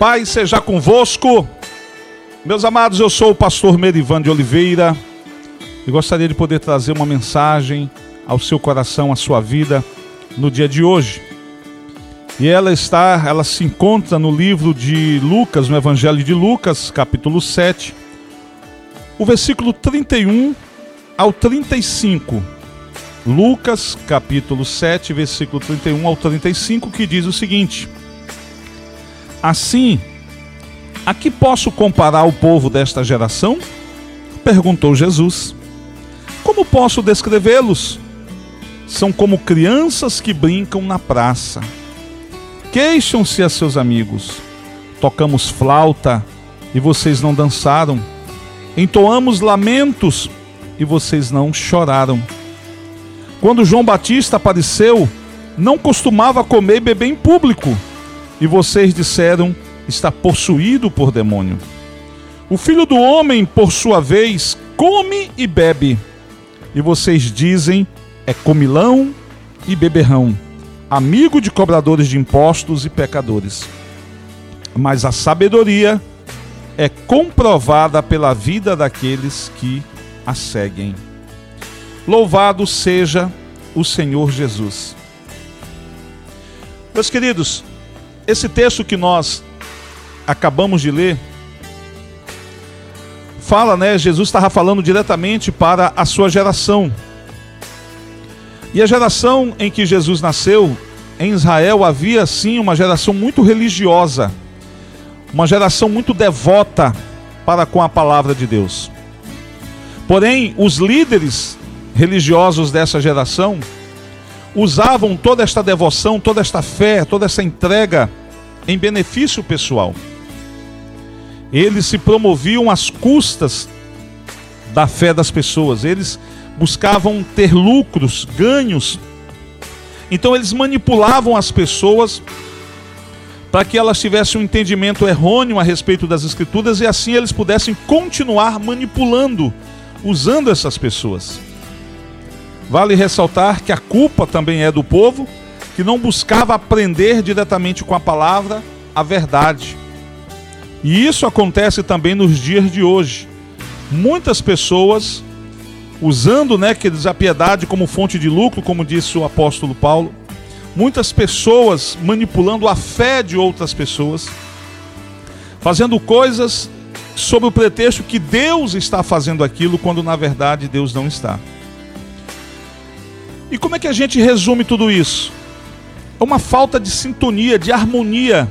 Pai seja convosco. Meus amados, eu sou o pastor Merivan de Oliveira e gostaria de poder trazer uma mensagem ao seu coração, à sua vida no dia de hoje. E ela está, ela se encontra no livro de Lucas, no Evangelho de Lucas, capítulo 7, o versículo 31 ao 35. Lucas, capítulo 7, versículo 31 ao 35, que diz o seguinte: Assim, a que posso comparar o povo desta geração? Perguntou Jesus. Como posso descrevê-los? São como crianças que brincam na praça. Queixam-se a seus amigos. Tocamos flauta e vocês não dançaram. Entoamos lamentos e vocês não choraram. Quando João Batista apareceu, não costumava comer e beber em público e vocês disseram: está possuído por demônio. O filho do homem, por sua vez, come e bebe, e vocês dizem: é comilão e beberrão, amigo de cobradores de impostos e pecadores. Mas a sabedoria é comprovada pela vida daqueles que a seguem. Louvado seja o Senhor Jesus. Meus queridos, esse texto que nós acabamos de ler fala, né? Jesus estava falando diretamente para a sua geração. E a geração em que Jesus nasceu, em Israel, havia sim uma geração muito religiosa, uma geração muito devota para com a palavra de Deus. Porém, os líderes religiosos dessa geração usavam toda esta devoção, toda esta fé, toda essa entrega em benefício pessoal. Eles se promoviam às custas da fé das pessoas, eles buscavam ter lucros, ganhos. Então eles manipulavam as pessoas para que elas tivessem um entendimento errôneo a respeito das escrituras e assim eles pudessem continuar manipulando, usando essas pessoas. Vale ressaltar que a culpa também é do povo, que não buscava aprender diretamente com a palavra a verdade. E isso acontece também nos dias de hoje. Muitas pessoas usando, né, a piedade como fonte de lucro, como disse o apóstolo Paulo, muitas pessoas manipulando a fé de outras pessoas, fazendo coisas sob o pretexto que Deus está fazendo aquilo, quando na verdade Deus não está. E como é que a gente resume tudo isso? É uma falta de sintonia, de harmonia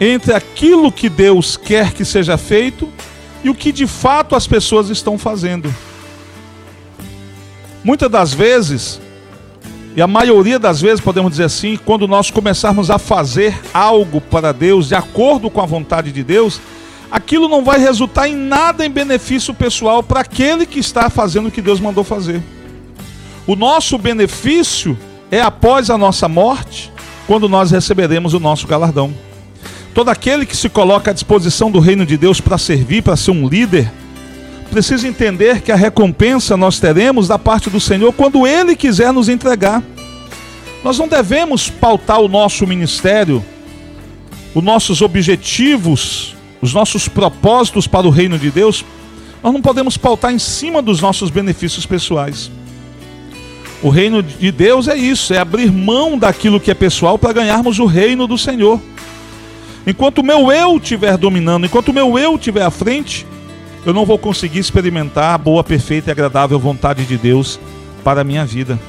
entre aquilo que Deus quer que seja feito e o que de fato as pessoas estão fazendo. Muitas das vezes, e a maioria das vezes, podemos dizer assim, quando nós começarmos a fazer algo para Deus, de acordo com a vontade de Deus, aquilo não vai resultar em nada em benefício pessoal para aquele que está fazendo o que Deus mandou fazer. O nosso benefício é após a nossa morte, quando nós receberemos o nosso galardão. Todo aquele que se coloca à disposição do reino de Deus para servir, para ser um líder, precisa entender que a recompensa nós teremos da parte do Senhor quando Ele quiser nos entregar. Nós não devemos pautar o nosso ministério, os nossos objetivos, os nossos propósitos para o reino de Deus, nós não podemos pautar em cima dos nossos benefícios pessoais. O reino de Deus é isso, é abrir mão daquilo que é pessoal para ganharmos o reino do Senhor. Enquanto o meu eu estiver dominando, enquanto o meu eu estiver à frente, eu não vou conseguir experimentar a boa, perfeita e agradável vontade de Deus para a minha vida.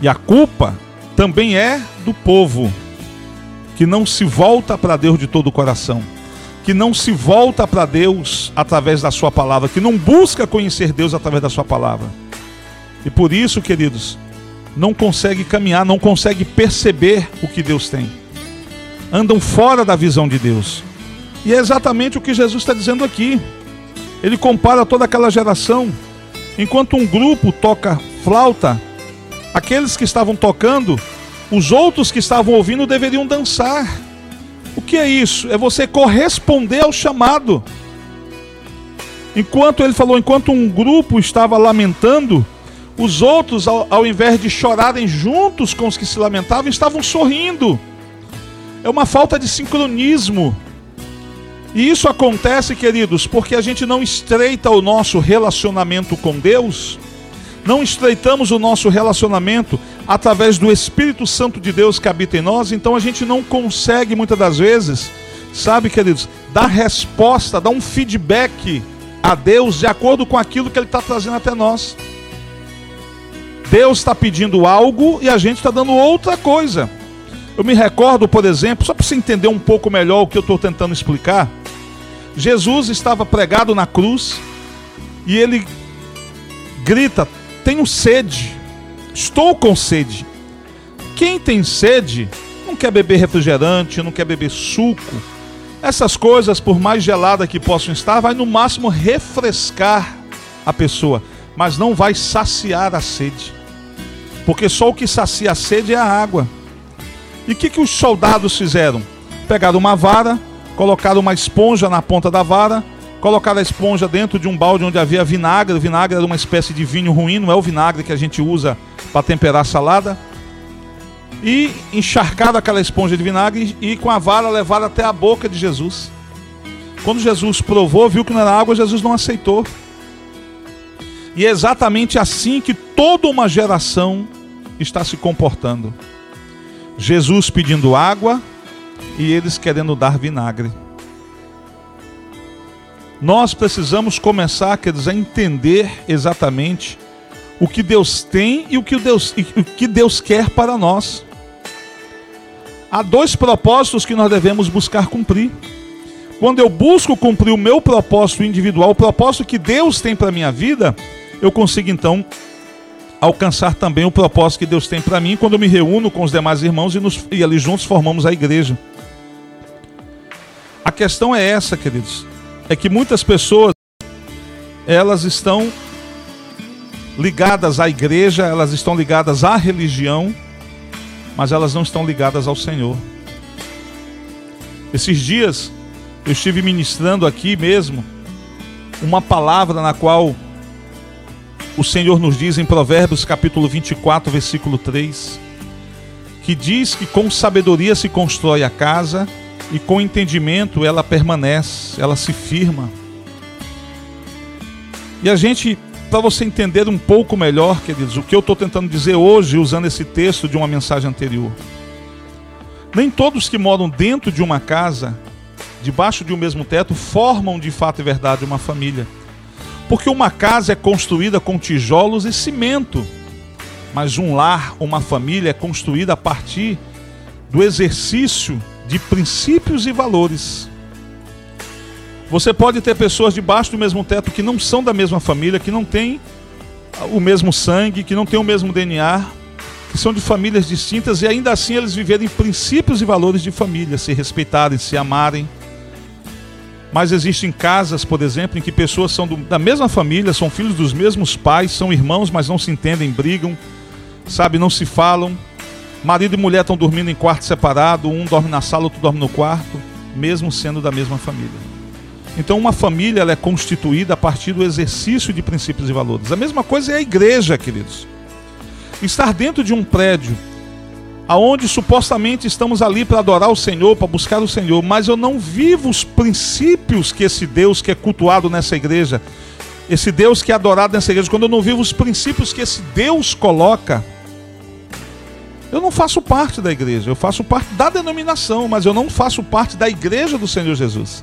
E a culpa também é do povo que não se volta para Deus de todo o coração, que não se volta para Deus através da sua palavra, que não busca conhecer Deus através da sua palavra. E por isso, queridos, não consegue caminhar, não consegue perceber o que Deus tem. Andam fora da visão de Deus. E é exatamente o que Jesus está dizendo aqui. Ele compara toda aquela geração. Enquanto um grupo toca flauta, aqueles que estavam tocando, os outros que estavam ouvindo deveriam dançar. O que é isso? É você corresponder ao chamado. Enquanto ele falou, enquanto um grupo estava lamentando, os outros, ao, ao invés de chorarem juntos com os que se lamentavam, estavam sorrindo. É uma falta de sincronismo. E isso acontece, queridos, porque a gente não estreita o nosso relacionamento com Deus, não estreitamos o nosso relacionamento através do Espírito Santo de Deus que habita em nós, então a gente não consegue muitas das vezes, sabe, queridos, dar resposta, dar um feedback a Deus de acordo com aquilo que Ele está trazendo até nós. Deus está pedindo algo e a gente está dando outra coisa. Eu me recordo, por exemplo, só para você entender um pouco melhor o que eu estou tentando explicar. Jesus estava pregado na cruz e ele grita: Tenho sede, estou com sede. Quem tem sede não quer beber refrigerante, não quer beber suco. Essas coisas, por mais gelada que possam estar, vai no máximo refrescar a pessoa, mas não vai saciar a sede. Porque só o que sacia a sede é a água. E o que, que os soldados fizeram? Pegaram uma vara, colocaram uma esponja na ponta da vara, colocaram a esponja dentro de um balde onde havia vinagre. O vinagre era uma espécie de vinho ruim, não é o vinagre que a gente usa para temperar salada. E encharcaram aquela esponja de vinagre e com a vara levaram até a boca de Jesus. Quando Jesus provou, viu que não era água, Jesus não aceitou. E é exatamente assim que toda uma geração está se comportando. Jesus pedindo água, e eles querendo dar vinagre. Nós precisamos começar, queridos, a entender exatamente o que Deus tem e o que Deus, o que Deus quer para nós. Há dois propósitos que nós devemos buscar cumprir. Quando eu busco cumprir o meu propósito individual, o propósito que Deus tem para a minha vida, eu consigo então alcançar também o propósito que Deus tem para mim quando eu me reúno com os demais irmãos e, nos, e ali juntos formamos a igreja. A questão é essa, queridos. É que muitas pessoas elas estão ligadas à igreja, elas estão ligadas à religião, mas elas não estão ligadas ao Senhor. Esses dias eu estive ministrando aqui mesmo uma palavra na qual o Senhor nos diz em Provérbios capítulo 24, versículo 3, que diz que com sabedoria se constrói a casa e com entendimento ela permanece, ela se firma. E a gente, para você entender um pouco melhor, queridos, o que eu estou tentando dizer hoje, usando esse texto de uma mensagem anterior. Nem todos que moram dentro de uma casa, debaixo de um mesmo teto, formam de fato e verdade uma família. Porque uma casa é construída com tijolos e cimento, mas um lar, uma família é construída a partir do exercício de princípios e valores. Você pode ter pessoas debaixo do mesmo teto que não são da mesma família, que não têm o mesmo sangue, que não têm o mesmo DNA, que são de famílias distintas e ainda assim eles viverem princípios e valores de família, se respeitarem, se amarem. Mas existem casas, por exemplo, em que pessoas são do, da mesma família, são filhos dos mesmos pais, são irmãos, mas não se entendem, brigam, sabe, não se falam, Marido e mulher estão dormindo em quarto separado, um dorme na sala, outro dorme no quarto, mesmo sendo da mesma família. Então, uma família é constituída a partir do exercício de princípios e valores. A mesma coisa é a igreja, queridos. Estar dentro de um prédio, aonde supostamente estamos ali para adorar o Senhor, para buscar o Senhor, mas eu não vivo os princípios que esse Deus que é cultuado nessa igreja, esse Deus que é adorado nessa igreja, quando eu não vivo os princípios que esse Deus coloca, eu não faço parte da igreja, eu faço parte da denominação, mas eu não faço parte da igreja do Senhor Jesus.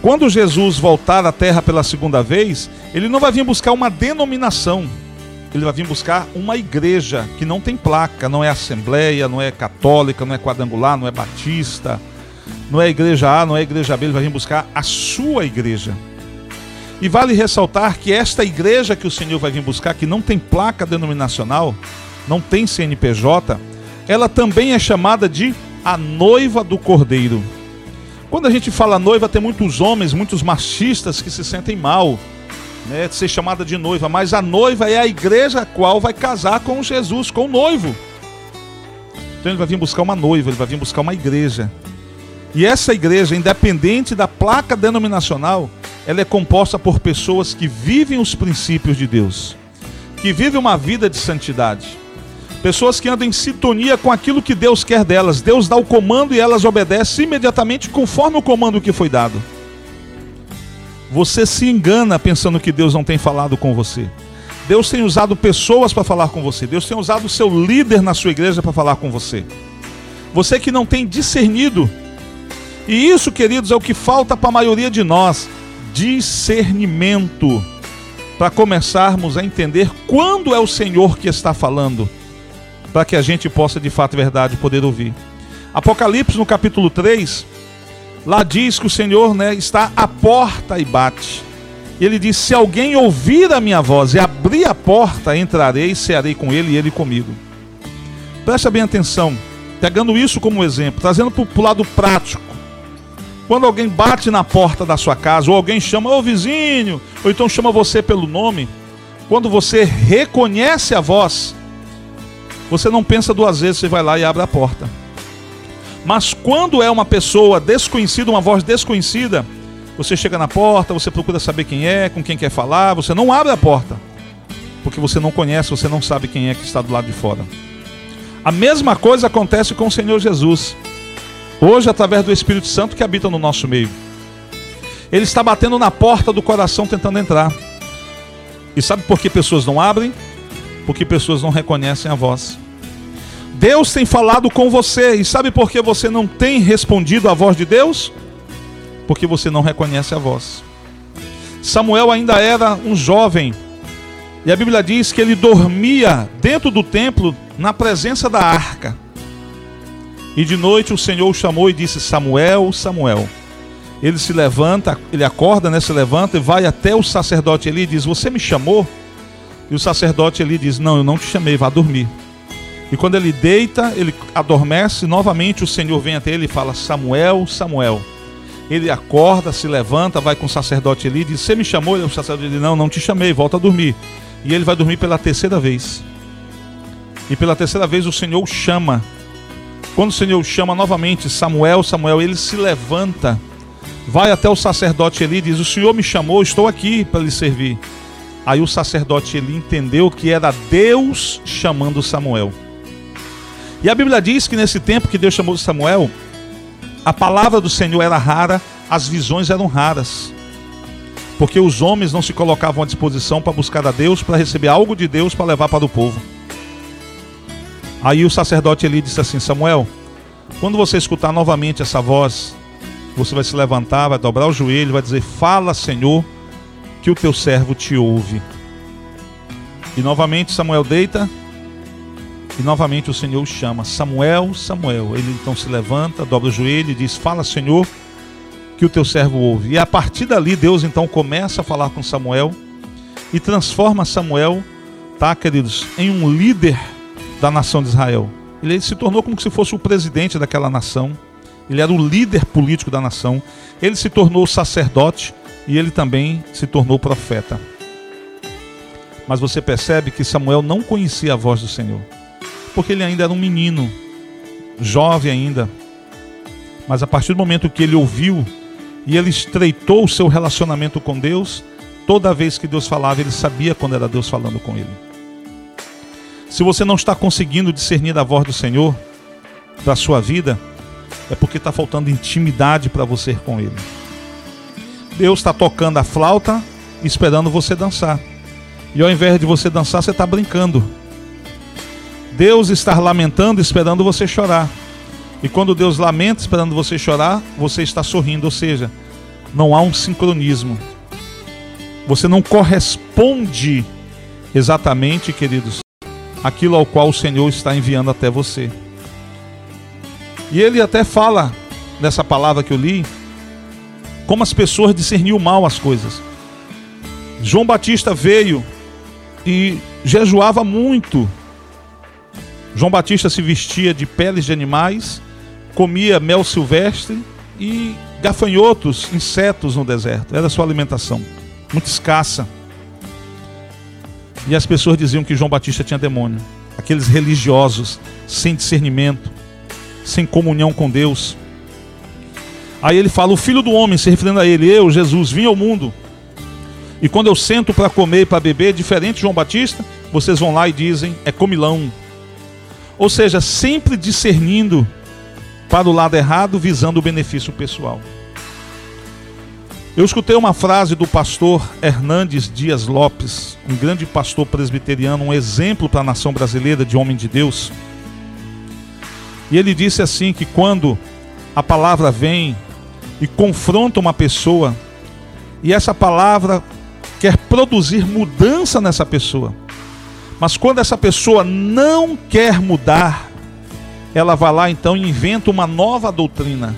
Quando Jesus voltar à terra pela segunda vez, ele não vai vir buscar uma denominação, ele vai vir buscar uma igreja que não tem placa, não é assembleia, não é católica, não é quadrangular, não é batista, não é igreja A, não é igreja B, ele vai vir buscar a sua igreja. E vale ressaltar que esta igreja que o Senhor vai vir buscar, que não tem placa denominacional, não tem CNPJ, ela também é chamada de a noiva do cordeiro. Quando a gente fala noiva, tem muitos homens, muitos machistas que se sentem mal, né, ser chamada de noiva, mas a noiva é a igreja a qual vai casar com Jesus, com o noivo. Então ele vai vir buscar uma noiva, ele vai vir buscar uma igreja. E essa igreja, independente da placa denominacional, ela é composta por pessoas que vivem os princípios de Deus, que vivem uma vida de santidade Pessoas que andam em sintonia com aquilo que Deus quer delas. Deus dá o comando e elas obedecem imediatamente conforme o comando que foi dado. Você se engana pensando que Deus não tem falado com você. Deus tem usado pessoas para falar com você. Deus tem usado o seu líder na sua igreja para falar com você. Você que não tem discernido. E isso, queridos, é o que falta para a maioria de nós: discernimento. Para começarmos a entender quando é o Senhor que está falando, para que a gente possa de fato e verdade poder ouvir. Apocalipse no capítulo 3, lá diz que o Senhor né, está à porta e bate. E ele diz: Se alguém ouvir a minha voz e abrir a porta, entrarei, cearei com ele e ele comigo. Presta bem atenção, pegando isso como exemplo, trazendo para o lado prático. Quando alguém bate na porta da sua casa, ou alguém chama, ô vizinho, ou então chama você pelo nome, quando você reconhece a voz, você não pensa duas vezes, você vai lá e abre a porta. Mas quando é uma pessoa desconhecida, uma voz desconhecida, você chega na porta, você procura saber quem é, com quem quer falar, você não abre a porta, porque você não conhece, você não sabe quem é que está do lado de fora. A mesma coisa acontece com o Senhor Jesus. Hoje, através do Espírito Santo que habita no nosso meio. Ele está batendo na porta do coração tentando entrar. E sabe por que pessoas não abrem? Porque pessoas não reconhecem a voz. Deus tem falado com você, e sabe por que você não tem respondido à voz de Deus? porque você não reconhece a voz. Samuel ainda era um jovem, e a Bíblia diz que ele dormia dentro do templo na presença da arca. E de noite o Senhor o chamou e disse: Samuel, Samuel. Ele se levanta, ele acorda, né, se levanta e vai até o sacerdote Eli e diz: Você me chamou? E o sacerdote Eli diz: Não, eu não te chamei, vá dormir. E quando ele deita, ele adormece, novamente o Senhor vem até ele e fala: Samuel, Samuel. Ele acorda, se levanta, vai com o sacerdote ali e diz: Você me chamou? O sacerdote diz: Não, não te chamei, volta a dormir. E ele vai dormir pela terceira vez. E pela terceira vez o Senhor o chama. Quando o Senhor o chama novamente, Samuel, Samuel, ele se levanta, vai até o sacerdote ali e diz: O Senhor me chamou, estou aqui para lhe servir. Aí o sacerdote ele entendeu que era Deus chamando Samuel. E a Bíblia diz que nesse tempo que Deus chamou Samuel, a palavra do Senhor era rara, as visões eram raras. Porque os homens não se colocavam à disposição para buscar a Deus, para receber algo de Deus para levar para o povo. Aí o sacerdote ali disse assim: Samuel, quando você escutar novamente essa voz, você vai se levantar, vai dobrar o joelho, vai dizer: Fala, Senhor, que o teu servo te ouve. E novamente Samuel deita e novamente o Senhor o chama: Samuel, Samuel. Ele então se levanta, dobra o joelho e diz: Fala, Senhor, que o teu servo ouve. E a partir dali, Deus então começa a falar com Samuel e transforma Samuel, tá, queridos, em um líder da nação de Israel. Ele se tornou como se fosse o presidente daquela nação. Ele era o líder político da nação. Ele se tornou sacerdote e ele também se tornou profeta. Mas você percebe que Samuel não conhecia a voz do Senhor porque ele ainda era um menino, jovem ainda. Mas a partir do momento que ele ouviu e ele estreitou o seu relacionamento com Deus, toda vez que Deus falava, ele sabia quando era Deus falando com ele. Se você não está conseguindo discernir a voz do Senhor para a sua vida, é porque está faltando intimidade para você com Ele. Deus está tocando a flauta esperando você dançar. E ao invés de você dançar, você está brincando. Deus está lamentando esperando você chorar. E quando Deus lamenta esperando você chorar, você está sorrindo, ou seja, não há um sincronismo. Você não corresponde exatamente, queridos, aquilo ao qual o Senhor está enviando até você. E ele até fala nessa palavra que eu li, como as pessoas discerniam mal as coisas. João Batista veio e jejuava muito João Batista se vestia de peles de animais, comia mel silvestre e gafanhotos, insetos no deserto. Era a sua alimentação, muito escassa. E as pessoas diziam que João Batista tinha demônio. Aqueles religiosos, sem discernimento, sem comunhão com Deus. Aí ele fala: O filho do homem, se referindo a ele, eu, Jesus, vim ao mundo. E quando eu sento para comer e para beber, diferente de João Batista, vocês vão lá e dizem: É comilão, Ou seja, sempre discernindo para o lado errado, visando o benefício pessoal. Eu escutei uma frase do pastor Hernandes Dias Lopes, um grande pastor presbiteriano, um exemplo para a nação brasileira de homem de Deus. E ele disse assim que quando a palavra vem e confronta uma pessoa, e essa palavra quer produzir mudança nessa pessoa, mas quando essa pessoa não quer mudar, ela vai lá então e inventa uma nova doutrina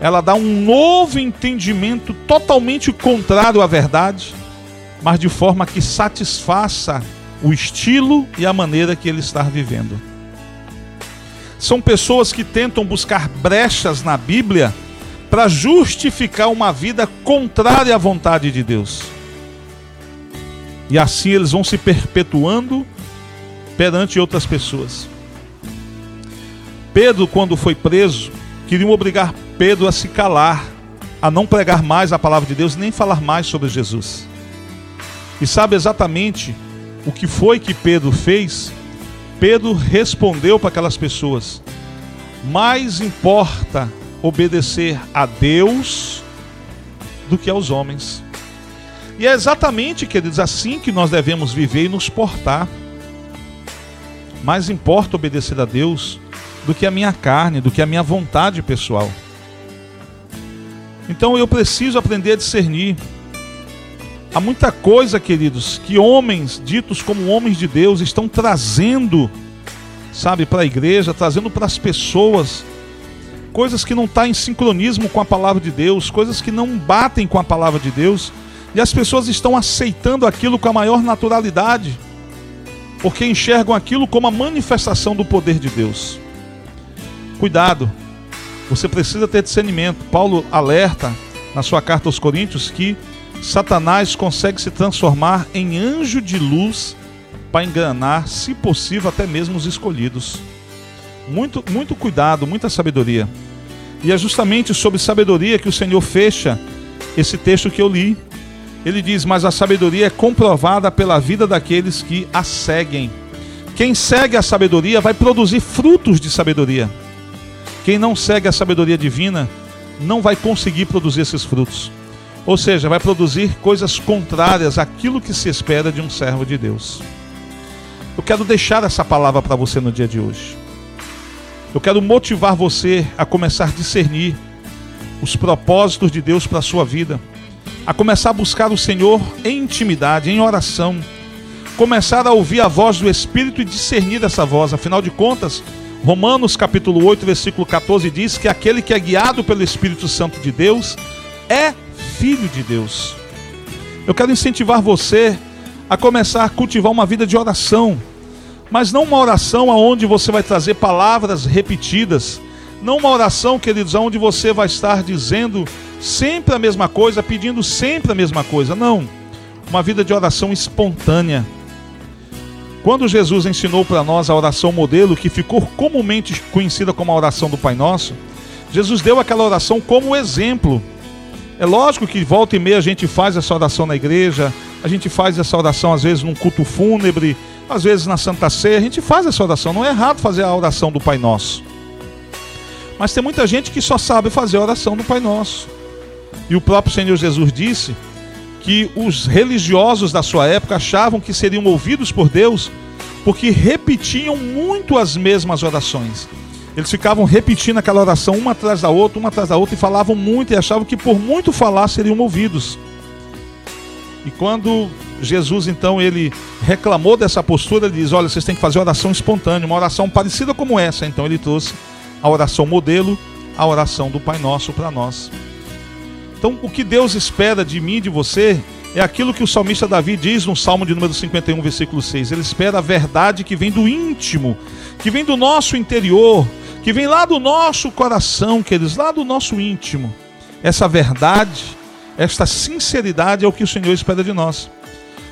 ela dá um novo entendimento totalmente contrário à verdade, mas de forma que satisfaça o estilo e a maneira que ele está vivendo. São pessoas que tentam buscar brechas na Bíblia para justificar uma vida contrária à vontade de Deus. E assim eles vão se perpetuando perante outras pessoas. Pedro, quando foi preso, queriam obrigar Pedro a se calar, a não pregar mais a palavra de Deus, nem falar mais sobre Jesus. E sabe exatamente o que foi que Pedro fez? Pedro respondeu para aquelas pessoas: mais importa obedecer a Deus do que aos homens. E é exatamente, queridos, assim que nós devemos viver e nos portar. Mais importa obedecer a Deus do que a minha carne, do que a minha vontade pessoal. Então eu preciso aprender a discernir. Há muita coisa, queridos, que homens ditos como homens de Deus estão trazendo, sabe, para a igreja, trazendo para as pessoas, coisas que não estão tá em sincronismo com a palavra de Deus, coisas que não batem com a palavra de Deus, e as pessoas estão aceitando aquilo com a maior naturalidade, porque enxergam aquilo como a manifestação do poder de Deus. Cuidado, você precisa ter discernimento. Paulo alerta na sua carta aos Coríntios que Satanás consegue se transformar em anjo de luz para enganar, se possível, até mesmo os escolhidos. Muito, muito cuidado, muita sabedoria. E é justamente sobre sabedoria que o Senhor fecha esse texto que eu li. Ele diz: Mas a sabedoria é comprovada pela vida daqueles que a seguem. Quem segue a sabedoria vai produzir frutos de sabedoria. Quem não segue a sabedoria divina não vai conseguir produzir esses frutos. Ou seja, vai produzir coisas contrárias àquilo que se espera de um servo de Deus. Eu quero deixar essa palavra para você no dia de hoje. Eu quero motivar você a começar a discernir os propósitos de Deus para a sua vida, a começar a buscar o Senhor em intimidade, em oração, começar a ouvir a voz do Espírito e discernir essa voz. Afinal de contas, Romanos capítulo 8, versículo 14 diz que aquele que é guiado pelo Espírito Santo de Deus é filho de Deus. Eu quero incentivar você a começar a cultivar uma vida de oração, mas não uma oração aonde você vai trazer palavras repetidas, não uma oração, queridos, aonde você vai estar dizendo sempre a mesma coisa, pedindo sempre a mesma coisa. Não. Uma vida de oração espontânea quando Jesus ensinou para nós a oração modelo, que ficou comumente conhecida como a oração do Pai Nosso, Jesus deu aquela oração como exemplo. É lógico que volta e meia a gente faz essa oração na igreja, a gente faz essa oração às vezes num culto fúnebre, às vezes na Santa Ceia, a gente faz essa oração. Não é errado fazer a oração do Pai Nosso. Mas tem muita gente que só sabe fazer a oração do Pai Nosso. E o próprio Senhor Jesus disse que os religiosos da sua época achavam que seriam ouvidos por Deus porque repetiam muito as mesmas orações. Eles ficavam repetindo aquela oração uma atrás da outra, uma atrás da outra e falavam muito e achavam que por muito falar seriam ouvidos. E quando Jesus então ele reclamou dessa postura, ele diz: "Olha, vocês têm que fazer oração espontânea, uma oração parecida como essa". Então ele trouxe a oração modelo, a oração do Pai Nosso para nós. Então, o que Deus espera de mim de você é aquilo que o salmista Davi diz no Salmo de número 51, versículo 6. Ele espera a verdade que vem do íntimo, que vem do nosso interior, que vem lá do nosso coração, queridos, lá do nosso íntimo. Essa verdade, esta sinceridade é o que o Senhor espera de nós.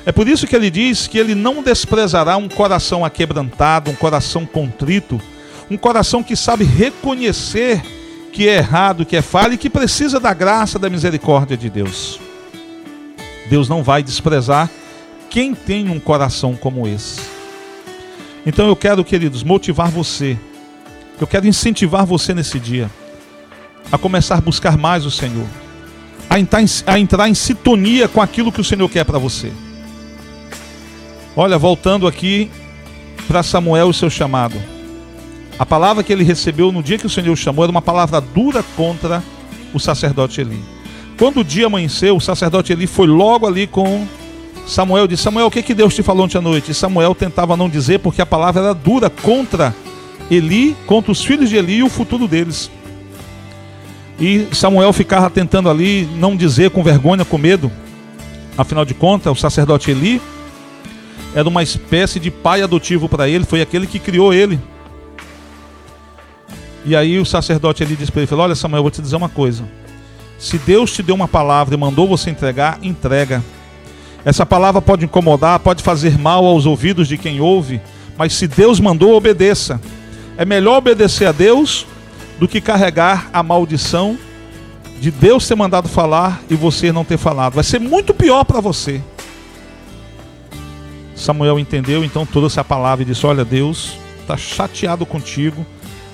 É por isso que ele diz que ele não desprezará um coração aquebrantado, um coração contrito, um coração que sabe reconhecer que é errado, que é falha e que precisa da graça, da misericórdia de Deus. Deus não vai desprezar quem tem um coração como esse. Então eu quero, queridos, motivar você. Eu quero incentivar você nesse dia a começar a buscar mais o Senhor, a entrar em, a entrar em sintonia com aquilo que o Senhor quer para você. Olha, voltando aqui para Samuel e seu chamado. A palavra que ele recebeu no dia que o Senhor o chamou era uma palavra dura contra o sacerdote Eli. Quando o dia amanheceu, o sacerdote Eli foi logo ali com Samuel disse: Samuel, o que, que Deus te falou ontem à noite? E Samuel tentava não dizer porque a palavra era dura contra Eli, contra os filhos de Eli e o futuro deles. E Samuel ficava tentando ali não dizer com vergonha, com medo. Afinal de contas, o sacerdote Eli era uma espécie de pai adotivo para ele, foi aquele que criou ele. E aí o sacerdote Eli disse para ele: falou, Olha, Samuel, eu vou te dizer uma coisa. Se Deus te deu uma palavra e mandou você entregar, entrega. Essa palavra pode incomodar, pode fazer mal aos ouvidos de quem ouve, mas se Deus mandou, obedeça. É melhor obedecer a Deus do que carregar a maldição de Deus ter mandado falar e você não ter falado. Vai ser muito pior para você. Samuel entendeu, então trouxe a palavra e disse: Olha, Deus está chateado contigo,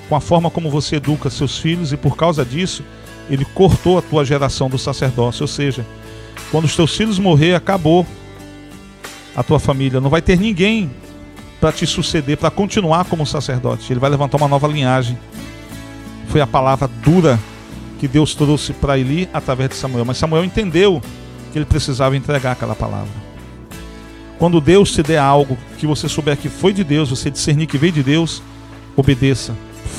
com a forma como você educa seus filhos, e por causa disso, ele cortou a tua geração do sacerdócio. Ou seja, quando os teus filhos morrer, acabou a tua família. Não vai ter ninguém para te suceder, para continuar como sacerdote. Ele vai levantar uma nova linhagem. Foi a palavra dura que Deus trouxe para Eli através de Samuel. Mas Samuel entendeu que ele precisava entregar aquela palavra. Quando Deus te der algo que você souber que foi de Deus, você discernir que veio de Deus, obedeça.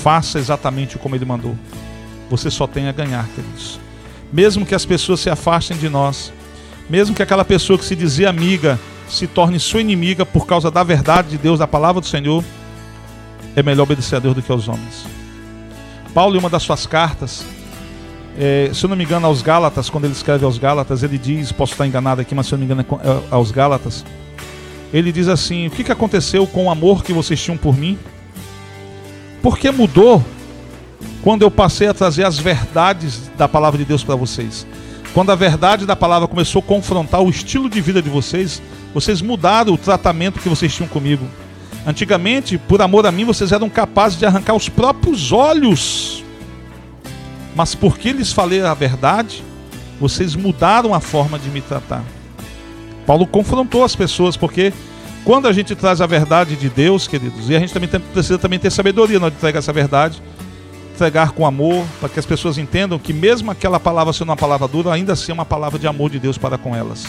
Faça exatamente como ele mandou. Você só tem a ganhar, queridos. Mesmo que as pessoas se afastem de nós, mesmo que aquela pessoa que se dizia amiga se torne sua inimiga por causa da verdade de Deus, da palavra do Senhor, é melhor obedecer a Deus do que aos homens. Paulo, em uma das suas cartas, é, se eu não me engano, aos Gálatas, quando ele escreve aos Gálatas, ele diz, posso estar enganado aqui, mas se eu não me engano, é, é aos Gálatas, ele diz assim: O que, que aconteceu com o amor que vocês tinham por mim? Por que mudou quando eu passei a trazer as verdades da palavra de Deus para vocês? Quando a verdade da palavra começou a confrontar o estilo de vida de vocês, vocês mudaram o tratamento que vocês tinham comigo. Antigamente, por amor a mim, vocês eram capazes de arrancar os próprios olhos. Mas porque lhes falei a verdade, vocês mudaram a forma de me tratar. Paulo confrontou as pessoas, porque quando a gente traz a verdade de Deus, queridos, e a gente também tem, precisa também ter sabedoria na hora de entregar essa verdade, entregar com amor, para que as pessoas entendam que mesmo aquela palavra sendo uma palavra dura, ainda assim é uma palavra de amor de Deus para com elas.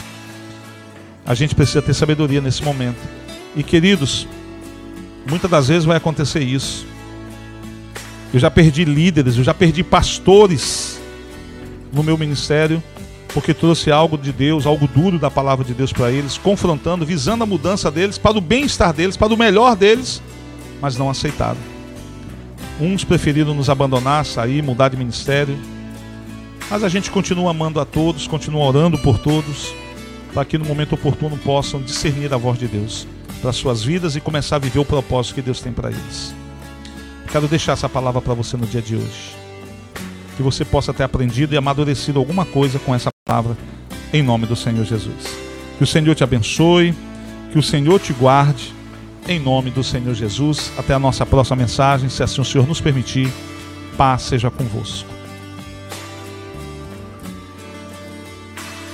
A gente precisa ter sabedoria nesse momento. E queridos, Muitas das vezes vai acontecer isso. Eu já perdi líderes, eu já perdi pastores no meu ministério, porque trouxe algo de Deus, algo duro da palavra de Deus para eles, confrontando, visando a mudança deles, para o bem-estar deles, para o melhor deles, mas não aceitaram. Uns preferiram nos abandonar, sair, mudar de ministério, mas a gente continua amando a todos, continua orando por todos, para que no momento oportuno possam discernir a voz de Deus para suas vidas e começar a viver o propósito que Deus tem para eles. Quero deixar essa palavra para você no dia de hoje. Que você possa ter aprendido e amadurecido alguma coisa com essa palavra, em nome do Senhor Jesus. Que o Senhor te abençoe, que o Senhor te guarde, em nome do Senhor Jesus. Até a nossa próxima mensagem, se assim o Senhor nos permitir. Paz seja convosco.